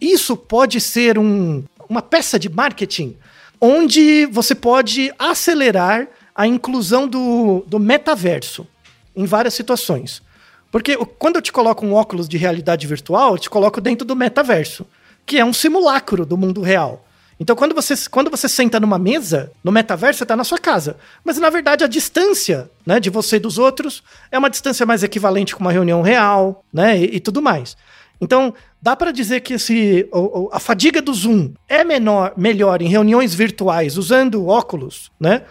Isso pode ser um, uma peça de marketing onde você pode acelerar a inclusão do, do metaverso em várias situações. Porque quando eu te coloco um óculos de realidade virtual, eu te coloco dentro do metaverso, que é um simulacro do mundo real. Então, quando você, quando você senta numa mesa, no metaverso, você está na sua casa. Mas, na verdade, a distância né, de você e dos outros é uma distância mais equivalente com uma reunião real né, e, e tudo mais. Então, dá para dizer que esse, a fadiga do Zoom é menor, melhor em reuniões virtuais usando óculos, né?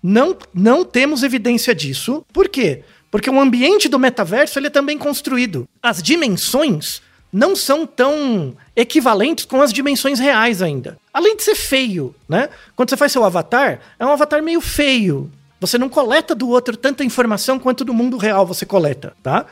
Não, não temos evidência disso. Por quê? Porque o ambiente do metaverso ele é também construído. As dimensões não são tão equivalentes com as dimensões reais ainda. Além de ser feio, né? Quando você faz seu avatar, é um avatar meio feio. Você não coleta do outro tanta informação quanto do mundo real você coleta, tá?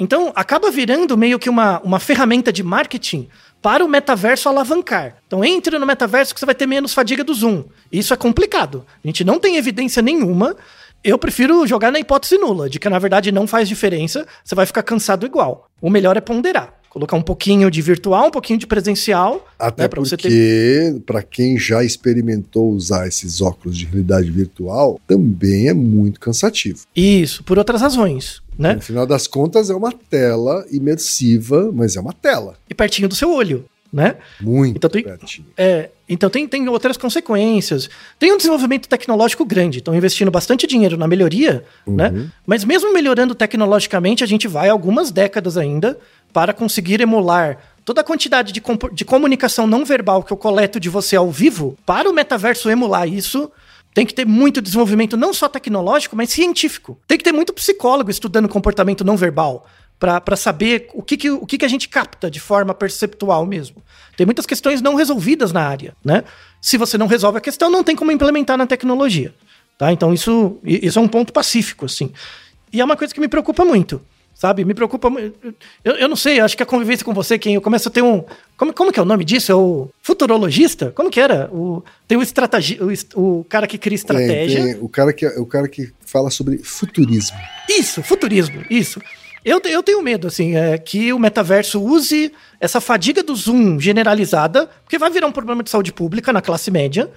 Então, acaba virando meio que uma, uma ferramenta de marketing para o metaverso alavancar. Então, entre no metaverso que você vai ter menos fadiga do Zoom. Isso é complicado. A gente não tem evidência nenhuma. Eu prefiro jogar na hipótese nula, de que na verdade não faz diferença, você vai ficar cansado igual. O melhor é ponderar. Colocar um pouquinho de virtual, um pouquinho de presencial. Até né, pra você ter- porque, para quem já experimentou usar esses óculos de realidade virtual, também é muito cansativo. Isso, por outras razões, né? No final das contas, é uma tela imersiva, mas é uma tela. E pertinho do seu olho, né? Muito Então tem- pertinho. É, então tem, tem outras consequências. Tem um desenvolvimento tecnológico grande, estão investindo bastante dinheiro na melhoria, né? Mas mesmo melhorando tecnologicamente, a gente vai algumas décadas ainda para conseguir emular toda a quantidade de, de comunicação não verbal que eu coleto de você ao vivo, para o metaverso emular isso. Tem que ter muito desenvolvimento, não só tecnológico, mas científico. Tem que ter muito psicólogo estudando comportamento não verbal para saber o, que, que, o que, que a gente capta de forma perceptual mesmo. Tem muitas questões não resolvidas na área, né? Se você não resolve a questão, não tem como implementar na tecnologia, tá? Então isso, isso é um ponto pacífico, assim. E é uma coisa que me preocupa muito, sabe? Me preocupa. Eu, eu não sei, acho que a convivência com você, quem eu começo a ter um... Como, como que é o nome disso? É o futurologista? Como que era? O, tem o, estrategi, o, o cara que cria estratégia. Tem, tem o, cara que, o cara que fala sobre futurismo. Isso, futurismo, isso. Eu, eu tenho medo, assim, é, que o metaverso use essa fadiga do Zoom generalizada, porque vai virar um problema de saúde pública na classe média,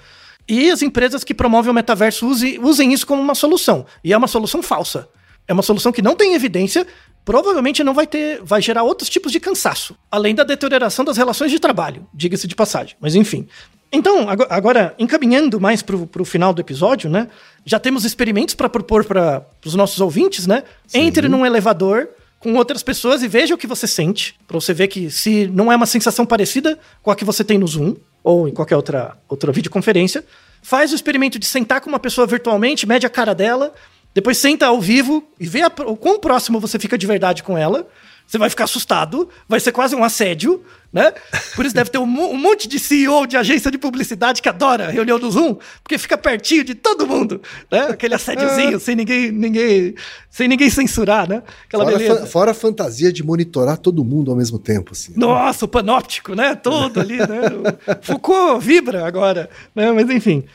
e as empresas que promovem o metaverso use- usem isso como uma solução. E é uma solução falsa. É uma solução que não tem evidência, provavelmente não vai ter, vai gerar outros tipos de cansaço, além da deterioração das relações de trabalho, diga-se de passagem. Mas enfim. Então, ago- agora, encaminhando mais para o final do episódio, né? Já temos experimentos para propor para os nossos ouvintes, né? Entre num elevador com outras pessoas e veja o que você sente, para você ver que se não é uma sensação parecida com a que você tem no Zoom ou em qualquer outra, outra videoconferência, faz o experimento de sentar com uma pessoa virtualmente, mede a cara dela, depois senta ao vivo e vê a- o quão próximo você fica de verdade com ela. você vai ficar assustado, vai ser quase um assédio, né? Por isso deve ter um, um, monte de CEO de agência de publicidade que adora reunião do Zoom, porque fica pertinho de todo mundo, né? Aquele assédiozinho, sem ninguém, ninguém, sem ninguém censurar, né? Aquela fora, beleza. fora a fantasia de monitorar todo mundo ao mesmo tempo, assim. Nossa, o panóptico, né? Todo ali, né? Foucault vibra agora, né? Mas enfim.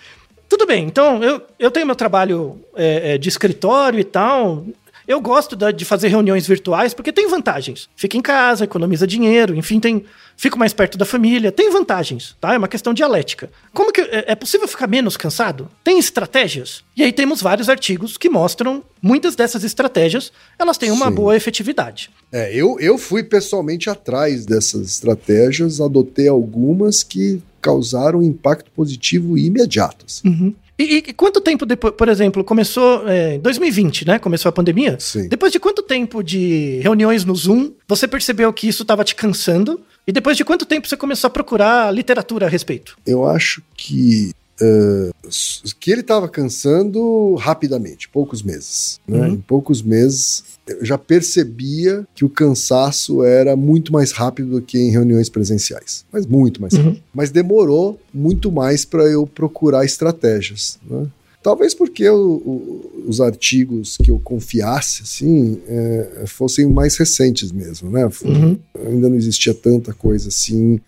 Tudo bem, então eu, eu tenho meu trabalho é, é, de escritório e tal. Eu gosto da, de fazer reuniões virtuais porque tem vantagens. Fica em casa, economiza dinheiro, enfim, tem. Fico mais perto da família, tem vantagens, tá? É uma questão dialética. Como que é, é possível ficar menos cansado? Tem estratégias? E aí temos vários artigos que mostram muitas dessas estratégias, elas têm uma Sim. boa efetividade. É, eu, eu fui pessoalmente atrás dessas estratégias, adotei algumas que causaram um impacto positivo imediato. Assim. Uhum. E, e, quanto tempo depois, por exemplo, começou em é, 2020, né? Começou a pandemia. Sim. Depois de quanto tempo de reuniões no Zoom, você percebeu que isso estava te cansando? E depois de quanto tempo você começou a procurar literatura a respeito? Eu acho que Uh, que ele estava cansando rapidamente, poucos meses. Né? Uhum. Em poucos meses, eu já percebia que o cansaço era muito mais rápido do que em reuniões presenciais. Mas muito mais rápido. Uhum. Mas demorou muito mais para eu procurar estratégias. Né? Talvez porque eu, o, os artigos que eu confiasse, assim, é, fossem mais recentes mesmo, né? Uhum. Ainda não existia tanta coisa assim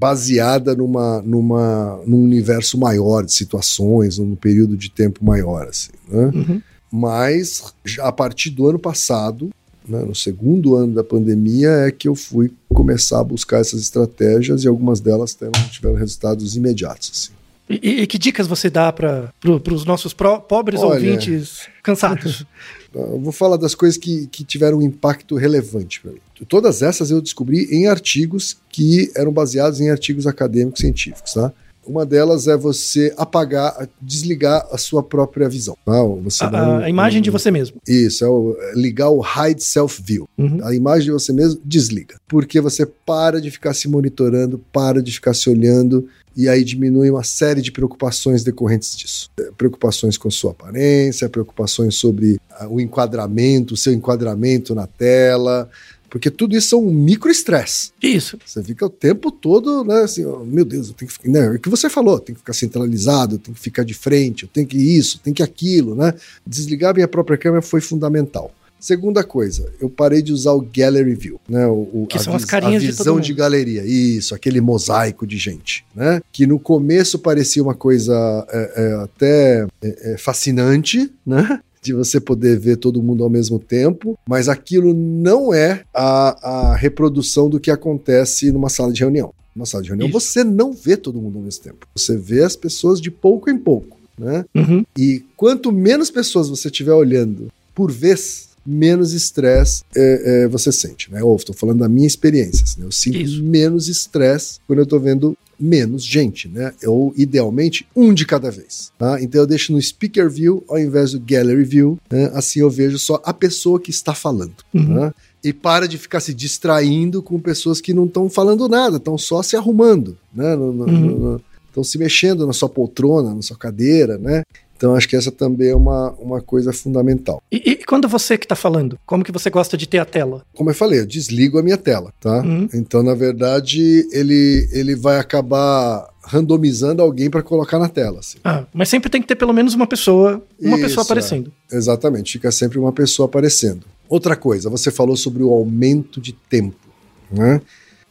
baseada numa, numa, num universo maior de situações, num período de tempo maior, assim, né? Uhum. Mas a partir do ano passado, né, no segundo ano da pandemia, é que eu fui começar a buscar essas estratégias e algumas delas tiveram resultados imediatos. Assim. E, e, que dicas você dá para pro, os nossos pro, pobres Olha, ouvintes cansados? Eu vou falar das coisas que, que tiveram um impacto relevante para mim. Todas essas eu descobri em artigos que eram baseados em artigos acadêmicos científicos, tá? Uma delas é você apagar, desligar a sua própria visão. Você a, não, a, imagem de você mesmo. Isso, é, o, é ligar o Hide Self View. Uhum. A imagem de você mesmo, desliga. Porque você para de ficar se monitorando, para de ficar se olhando, e aí diminui uma série de preocupações decorrentes disso. É, preocupações com sua aparência, preocupações sobre ah, o enquadramento, o seu enquadramento na tela, porque tudo isso é um microestresse. Isso. Você fica o tempo todo, né, assim, oh, meu Deus, eu tenho que ficar, né, é o que você falou, tem que ficar centralizado, tem que ficar de frente, eu tenho que isso, tem que aquilo, né? Desligar minha própria câmera foi fundamental. Segunda coisa, eu parei de usar o Gallery View, né? O, que são as carinhas a visão de, de, galeria, isso, aquele mosaico de gente, né? Que no começo parecia uma coisa é, é, até é, é fascinante, né? de você poder ver todo mundo ao mesmo tempo, mas aquilo não é a, a reprodução do que acontece numa sala de reunião. Numa sala de reunião Isso. você não vê todo mundo ao mesmo tempo. Você vê as pessoas de pouco em pouco, né? Uhum. E quanto menos pessoas você estiver olhando por vez, menos estresse é, é, você sente, né? Ou estou falando da minha experiência, assim, né? eu sinto Isso. menos estresse quando eu estou vendo menos gente, né? Ou idealmente um de cada vez. Tá? Então eu deixo no speaker view ao invés do gallery view, né? assim eu vejo só a pessoa que está falando. Uhum. Tá? E para de ficar se distraindo com pessoas que não estão falando nada, estão só se arrumando, né? Estão uhum. se mexendo na sua poltrona, na sua cadeira, né? Então acho que essa também é uma, uma coisa fundamental. E, e quando você que está falando, como que você gosta de ter a tela? Como eu falei, eu desligo a minha tela, tá? Uhum. Então na verdade ele, ele vai acabar randomizando alguém para colocar na tela. Assim. Ah, mas sempre tem que ter pelo menos uma pessoa, uma Isso, pessoa aparecendo. É. Exatamente, fica sempre uma pessoa aparecendo. Outra coisa, você falou sobre o aumento de tempo, né?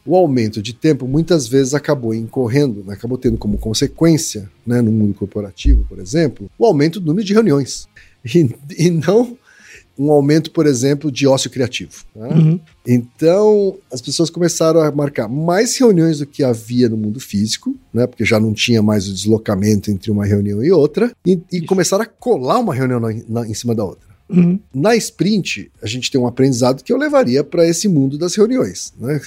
O aumento de tempo muitas vezes acabou incorrendo, né, acabou tendo como consequência, né, no mundo corporativo, por exemplo, o aumento do número de reuniões. E, e não um aumento, por exemplo, de ócio criativo. Né? Uhum. Então, as pessoas começaram a marcar mais reuniões do que havia no mundo físico, né? Porque já não tinha mais o deslocamento entre uma reunião e outra, e, e começaram a colar uma reunião na, na, em cima da outra. Uhum. Na sprint, a gente tem um aprendizado que eu levaria para esse mundo das reuniões, né?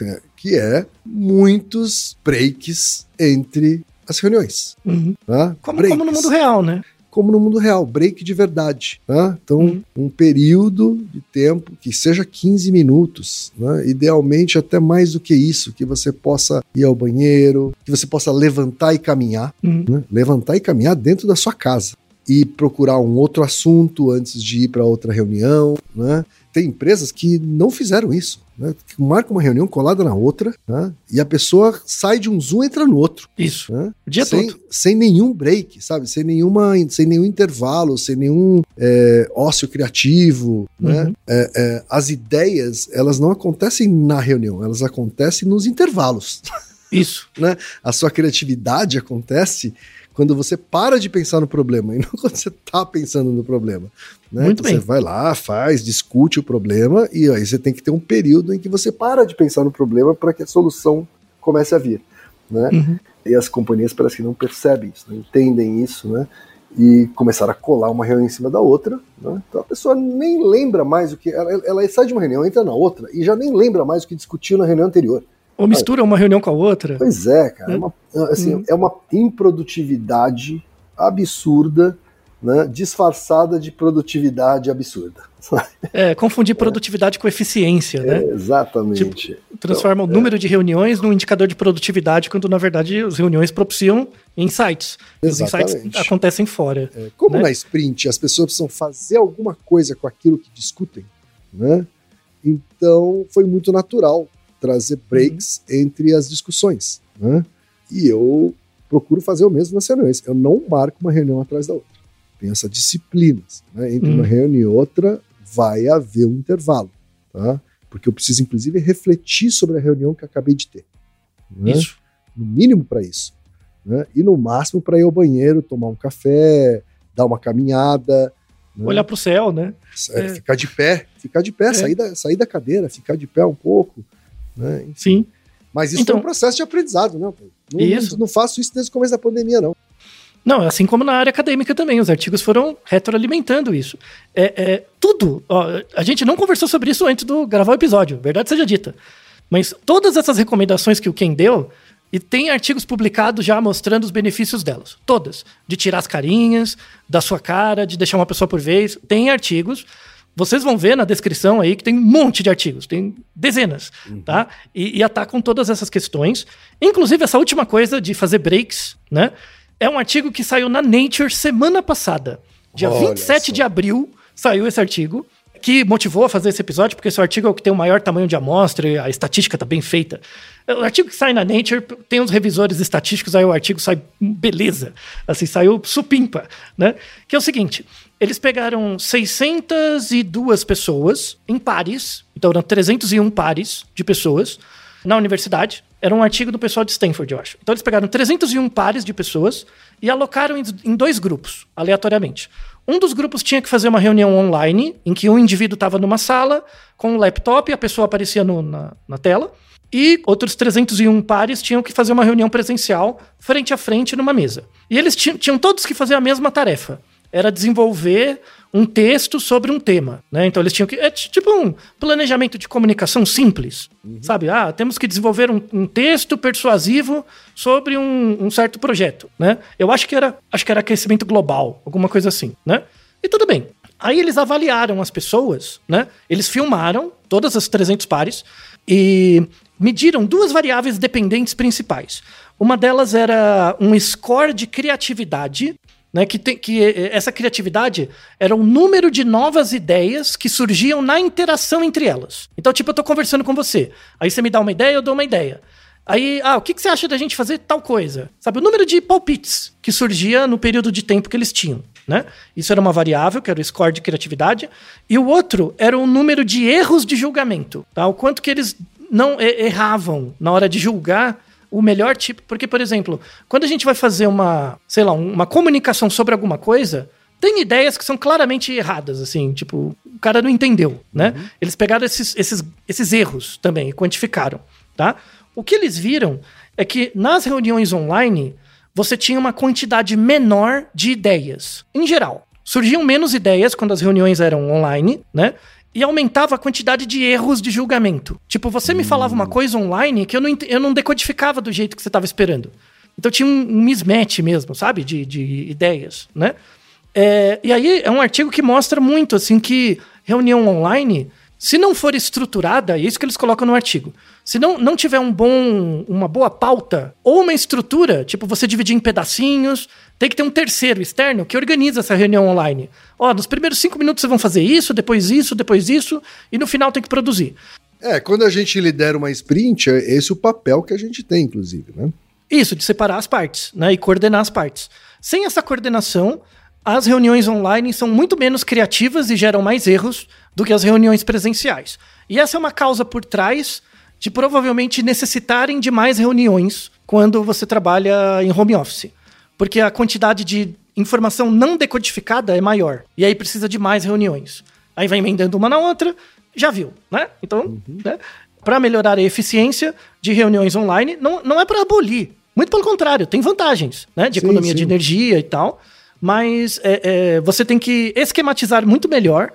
Que é muitos breaks entre as reuniões. Uhum. Tá? Como, como, no mundo real, né? Como no mundo real, break de verdade. Tá? Então, uhum. um período de tempo que seja 15 minutos, né? idealmente até mais do que isso, que você possa ir ao banheiro, que você possa levantar e caminhar, uhum. né? levantar e caminhar dentro da sua casa e procurar um outro assunto antes de ir para outra reunião, né? Tem empresas que não fizeram isso. Né? Marca uma reunião colada na outra, né? e a pessoa sai de um Zoom e entra no outro. Isso. Né? O dia sem, todo. sem nenhum break, sabe? Sem, nenhuma, sem nenhum intervalo, sem nenhum é, ócio criativo. Né? Uhum. É, é, as ideias, elas não acontecem na reunião, elas acontecem nos intervalos. Isso. né? A sua criatividade acontece quando você para de pensar no problema e não quando você está pensando no problema. Né? Muito então bem. Você vai lá, faz, discute o problema e aí você tem que ter um período em que você para de pensar no problema para que a solução comece a vir. Né? Uhum. E as companhias parece que não percebem isso, não entendem isso, né? E começaram a colar uma reunião em cima da outra, né? Então a pessoa nem lembra mais o que. Ela, ela sai de uma reunião, entra na outra e já nem lembra mais o que discutiu na reunião anterior. Ou mistura uma reunião com a outra. Pois é, cara. É uma, assim, Hum. é uma improdutividade absurda, né? Disfarçada de produtividade absurda. É, confundir produtividade com eficiência, né? É, exatamente. Transforma o número de reuniões num indicador de produtividade, quando na verdade as reuniões propiciam insights. Os insights Exatamente. acontecem fora. É, como né? na sprint as pessoas precisam fazer alguma coisa com aquilo que discutem, né? Então foi muito natural trazer breaks entre as discussões, né? E eu procuro fazer o mesmo nas reuniões. Eu não marco uma reunião atrás da outra. Tem essa disciplina. Né? Entre Hum. uma reunião e outra vai haver um intervalo, tá? Porque eu preciso inclusive refletir sobre a reunião que acabei de ter. né? Isso. no mínimo para isso. Né? E no máximo para ir ao banheiro, tomar um café, dar uma caminhada. né? Olhar para o céu, né? É, é. Ficar de pé, ficar de pé, É. sair, da, sair da cadeira, ficar de pé um pouco. Né? Sim. Mas isso Então- é um processo de aprendizado, né? Não, Isso. Não, não faço isso desde o começo da pandemia, não. Não, assim como na área acadêmica também, os artigos foram retroalimentando isso. É, é, tudo. ó, a gente não conversou sobre isso antes do gravar o episódio, verdade seja dita. Mas todas essas recomendações que o Ken deu, e tem artigos publicados já mostrando os benefícios delas. Todas. De tirar as carinhas da sua cara, de deixar uma pessoa por vez. Tem artigos. Vocês vão ver na descrição aí que tem um monte de artigos, tem dezenas, tá? E, e atacam todas essas questões. Inclusive, essa última coisa de fazer breaks, né? É um artigo que saiu na Nature semana passada. Dia Olha 27 só. de abril saiu esse artigo, que motivou a fazer esse episódio, porque esse artigo é o que tem o maior tamanho de amostra e a estatística tá bem feita. O artigo que sai na Nature tem os revisores estatísticos, aí o artigo sai beleza, assim, saiu supimpa, né? Que é o seguinte, eles pegaram 602 pessoas em pares, então eram 301 pares de pessoas na universidade. Era um artigo do pessoal de Stanford, eu acho. Então eles pegaram 301 pares de pessoas e alocaram em, dois grupos, aleatoriamente. Um dos grupos tinha que fazer uma reunião online, em que um indivíduo estava numa sala com um laptop e a pessoa aparecia no- na, na tela. E outros 301 pares tinham que fazer uma reunião presencial, frente a frente, numa mesa. E eles ti- tinham todos que fazer a mesma tarefa. Era desenvolver um texto sobre um tema, né? Então eles tinham que... É ti- tipo um planejamento de comunicação simples, sabe? Ah, temos que desenvolver um, um texto persuasivo sobre um, um certo projeto, né? Eu acho que era, acho que era aquecimento global, alguma coisa assim, né? E tudo bem. Aí eles avaliaram as pessoas, né? Eles filmaram todas as 300 pares e mediram duas variáveis dependentes principais. Uma delas era um score de criatividade, né, que, tem, que eh, essa criatividade era o número de novas ideias que surgiam na interação entre elas. Então, tipo, eu tô conversando com você, aí você me dá uma ideia, eu dou uma ideia. Aí, ah, o que, que você acha da gente fazer tal coisa? Sabe, o número de palpites que surgia no período de tempo que eles tinham, né? Isso era uma variável, que era o score de criatividade. E o outro era o número de erros de julgamento, tá? O quanto que eles não e- erravam na hora de julgar o melhor tipo. Porque, por exemplo, quando a gente vai fazer uma, sei lá, uma comunicação sobre alguma coisa, tem ideias que são claramente erradas, assim, tipo, o cara não entendeu, né? Eles pegaram esses, esses, esses erros também e quantificaram, tá? O que eles viram é que nas reuniões online você tinha uma quantidade menor de ideias, em geral. Surgiam menos ideias quando as reuniões eram online, né? E aumentava a quantidade de erros de julgamento. Tipo, você me falava uma coisa online que eu não, eu não decodificava do jeito que você estava esperando. Então tinha um, um mismatch mesmo, sabe? De, de ideias, né? É, e aí é um artigo que mostra muito, assim, que reunião online, se não for estruturada, é isso que eles colocam no artigo. Se não, não tiver um bom, uma boa pauta ou uma estrutura, tipo você dividir em pedacinhos, tem que ter um terceiro externo que organiza essa reunião online. Ó, nos primeiros cinco minutos vocês vão fazer isso, depois isso, depois isso, e no final tem que produzir. É, quando a gente lidera uma sprint, é esse o papel que a gente tem, inclusive, né? Isso, de separar as partes, né? E coordenar as partes. Sem essa coordenação, as reuniões online são muito menos criativas e geram mais erros do que as reuniões presenciais. E essa é uma causa por trás de provavelmente necessitarem de mais reuniões quando você trabalha em home office. Porque a quantidade de informação não decodificada é maior. E aí precisa de mais reuniões. Aí vai emendando uma na outra, já viu, né? Então, uhum. né? para melhorar a eficiência de reuniões online, não, não é para abolir. Muito pelo contrário, tem vantagens, né? De sim, economia sim. de energia e tal. Mas é, é, você tem que esquematizar muito melhor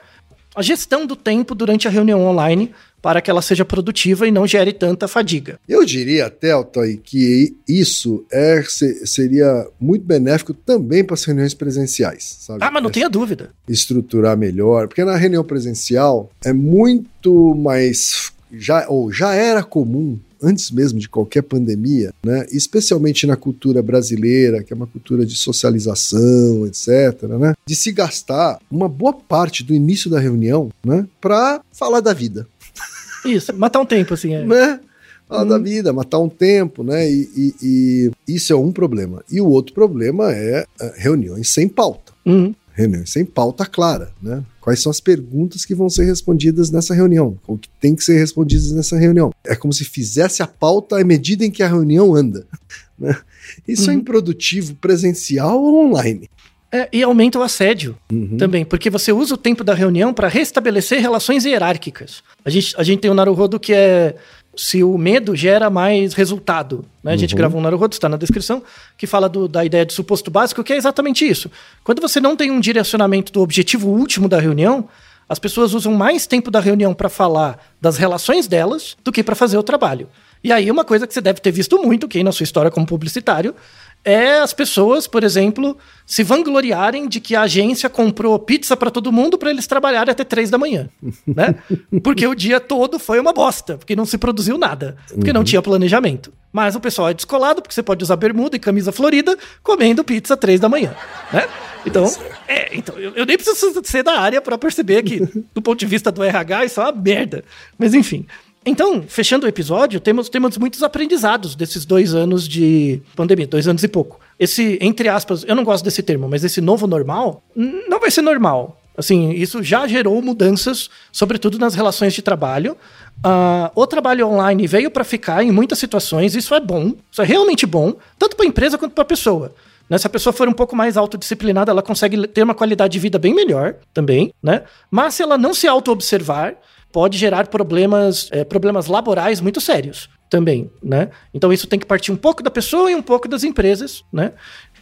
a gestão do tempo durante a reunião online para que ela seja produtiva e não gere tanta fadiga. Eu diria até, Altoy, que isso é, seria muito benéfico também para as reuniões presenciais. Sabe? Ah, mas não é, tenha dúvida. Estruturar melhor, porque na reunião presencial é muito mais já ou já era comum antes mesmo de qualquer pandemia, né, especialmente na cultura brasileira, que é uma cultura de socialização, etc., né, de se gastar uma boa parte do início da reunião né, para falar da vida. Isso, matar um tempo, assim. É. Né? Falar hum. da vida, matar um tempo, né? E, e, e, isso é um problema. E o outro problema é, é reuniões sem pauta. Hum. Reuniões sem pauta clara, né? Quais são as perguntas que vão ser respondidas nessa reunião? O que tem que ser respondidas nessa reunião? É como se fizesse a pauta à medida em que a reunião anda. Né? Isso é uhum. é improdutivo presencial ou online? É, e aumenta o assédio uhum. também, porque você usa o tempo da reunião para restabelecer relações hierárquicas. A gente, a gente tem o Naruhodo que é se o medo gera mais resultado. Né? A gente uhum. gravou um Naruhodo, está na descrição, que fala do, da ideia de suposto básico, que é exatamente isso. Quando você não tem um direcionamento do objetivo último da reunião, as pessoas usam mais tempo da reunião para falar das relações delas do que para fazer o trabalho. E aí, uma coisa que você deve ter visto muito, quem na sua história como publicitário, é as pessoas, por exemplo, se vangloriarem de que a agência comprou pizza para todo mundo para eles trabalharem até três da manhã, né? Porque o dia todo foi uma bosta, porque não se produziu nada, porque uhum. não tinha planejamento. Mas o pessoal é descolado, porque você pode usar bermuda e camisa florida comendo pizza três da manhã, né? Então, é, então eu, eu nem preciso ser da área para perceber que, do ponto de vista do RH, isso é uma merda. Mas enfim, então, fechando o episódio, temos, temos muitos aprendizados desses dois anos de pandemia, dois anos e pouco. Esse, entre aspas, eu não gosto desse termo, mas esse novo normal não vai ser normal. Assim, isso já gerou mudanças, sobretudo nas relações de trabalho. Uh, o trabalho online veio para ficar em muitas situações, isso é bom, isso é realmente bom, tanto para a empresa quanto para a pessoa. Né? Se a pessoa for um pouco mais autodisciplinada, ela consegue ter uma qualidade de vida bem melhor também, né? Mas se ela não se auto-observar, pode gerar problemas, é, problemas laborais muito sérios também, né? Então isso tem que partir um pouco da pessoa e um pouco das empresas, né?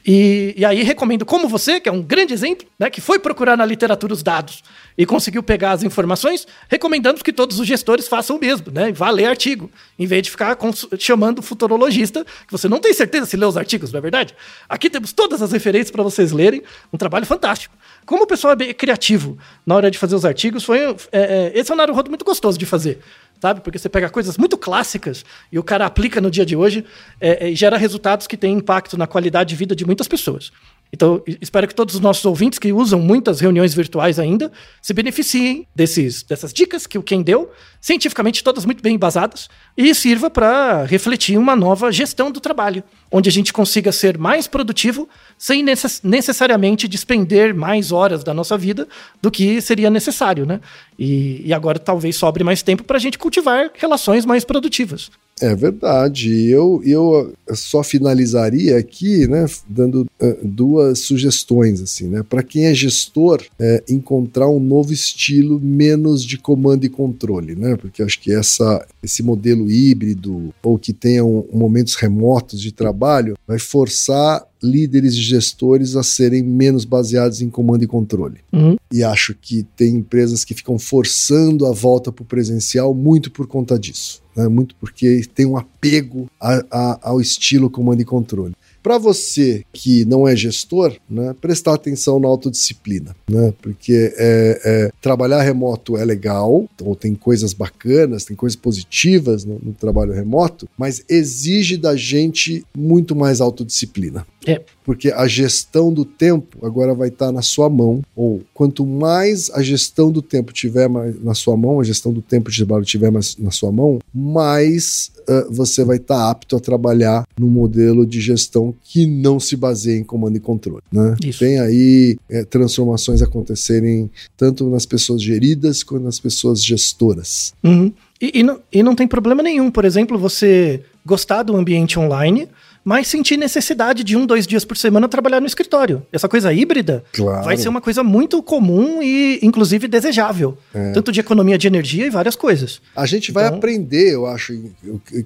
E, e, aí recomendo, como você, que é um grande exemplo, né, que foi procurar na literatura os dados e conseguiu pegar as informações, recomendamos que todos os gestores façam o mesmo, né? Vá ler artigo, em vez de ficar chamando o futurologista, que você não tem certeza se lê os artigos, não é verdade? Aqui temos todas as referências para vocês lerem, um trabalho fantástico. Como o pessoal é criativo na hora de fazer os artigos, foi é, é, esse é um Naruhodo muito gostoso de fazer sabe? Porque você pega coisas muito clássicas e o cara aplica no dia de hoje é, é, e gera resultados que têm impacto na qualidade de vida de muitas pessoas. Então, espero que todos os nossos ouvintes que usam muitas reuniões virtuais ainda se beneficiem desses, dessas dicas que o Ken deu, cientificamente todas muito bem embasadas, e sirva para refletir uma nova gestão do trabalho, onde a gente consiga ser mais produtivo sem necess necessariamente despender mais horas da nossa vida do que seria necessário, né? E, e agora talvez sobre mais tempo para a gente cultivar relações mais produtivas. É verdade. Eu, eu só finalizaria aqui, né, dando uh, duas sugestões assim, né, para quem é gestor, é, encontrar um novo estilo menos de comando e controle, né, porque acho que essa, esse modelo híbrido ou que tenha um, momentos remotos de trabalho vai forçar líderes e gestores a serem menos baseados em comando e controle. Uhum. E acho que tem empresas que ficam forçando a volta para o presencial muito por conta disso. Né? Muito porque tem um apego a, a, ao estilo comando e controle. Para você que não é gestor, né, prestar atenção na autodisciplina, né, porque é, é, trabalhar remoto é legal, então tem coisas bacanas, tem coisas positivas no, no trabalho remoto, mas exige da gente muito mais autodisciplina. É. Porque a gestão do tempo agora vai estar na sua mão. Ou quanto mais a gestão do tempo tiver na sua mão, a gestão do tempo de trabalho tiver na sua mão, mais uh, você vai estar apto a trabalhar no modelo de gestão que não se baseia em comando e controle. Né? Isso. Tem aí é, transformações acontecerem tanto nas pessoas geridas quanto nas pessoas gestoras. Uhum. E, e, não, e não tem problema nenhum, por exemplo, você gostar do ambiente online, mas sentir necessidade de um, dois dias por semana trabalhar no escritório. Essa coisa híbrida Claro. vai ser uma coisa muito comum e, inclusive, desejável. Tanto de economia de energia e várias coisas. A gente vai Então- aprender, eu acho,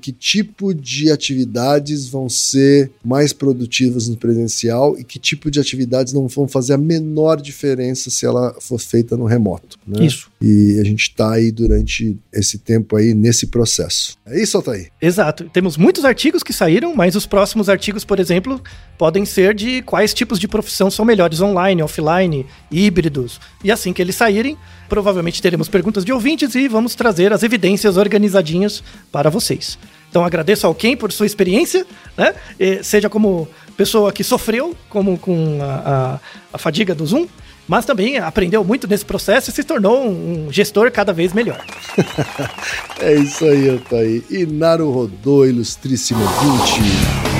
que tipo de atividades vão ser mais produtivas no presencial e que tipo de atividades não vão fazer a menor diferença se ela for feita no remoto. né? Isso. E a gente está aí durante esse tempo aí nesse processo. É isso, Altair? Exato. Temos muitos artigos que saíram, mas os próximos artigos, por exemplo, podem ser de quais tipos de profissão são melhores online, offline, híbridos. E assim que eles saírem, provavelmente teremos perguntas de ouvintes e vamos trazer as evidências organizadinhas para vocês. Então agradeço ao Ken por sua experiência, né? E seja como pessoa que sofreu como com a, a- a fadiga do Zoom, mas também aprendeu muito nesse processo e se tornou um gestor cada vez melhor. É isso aí, Altair. E Naru Rodô, ilustríssimo ouvinte.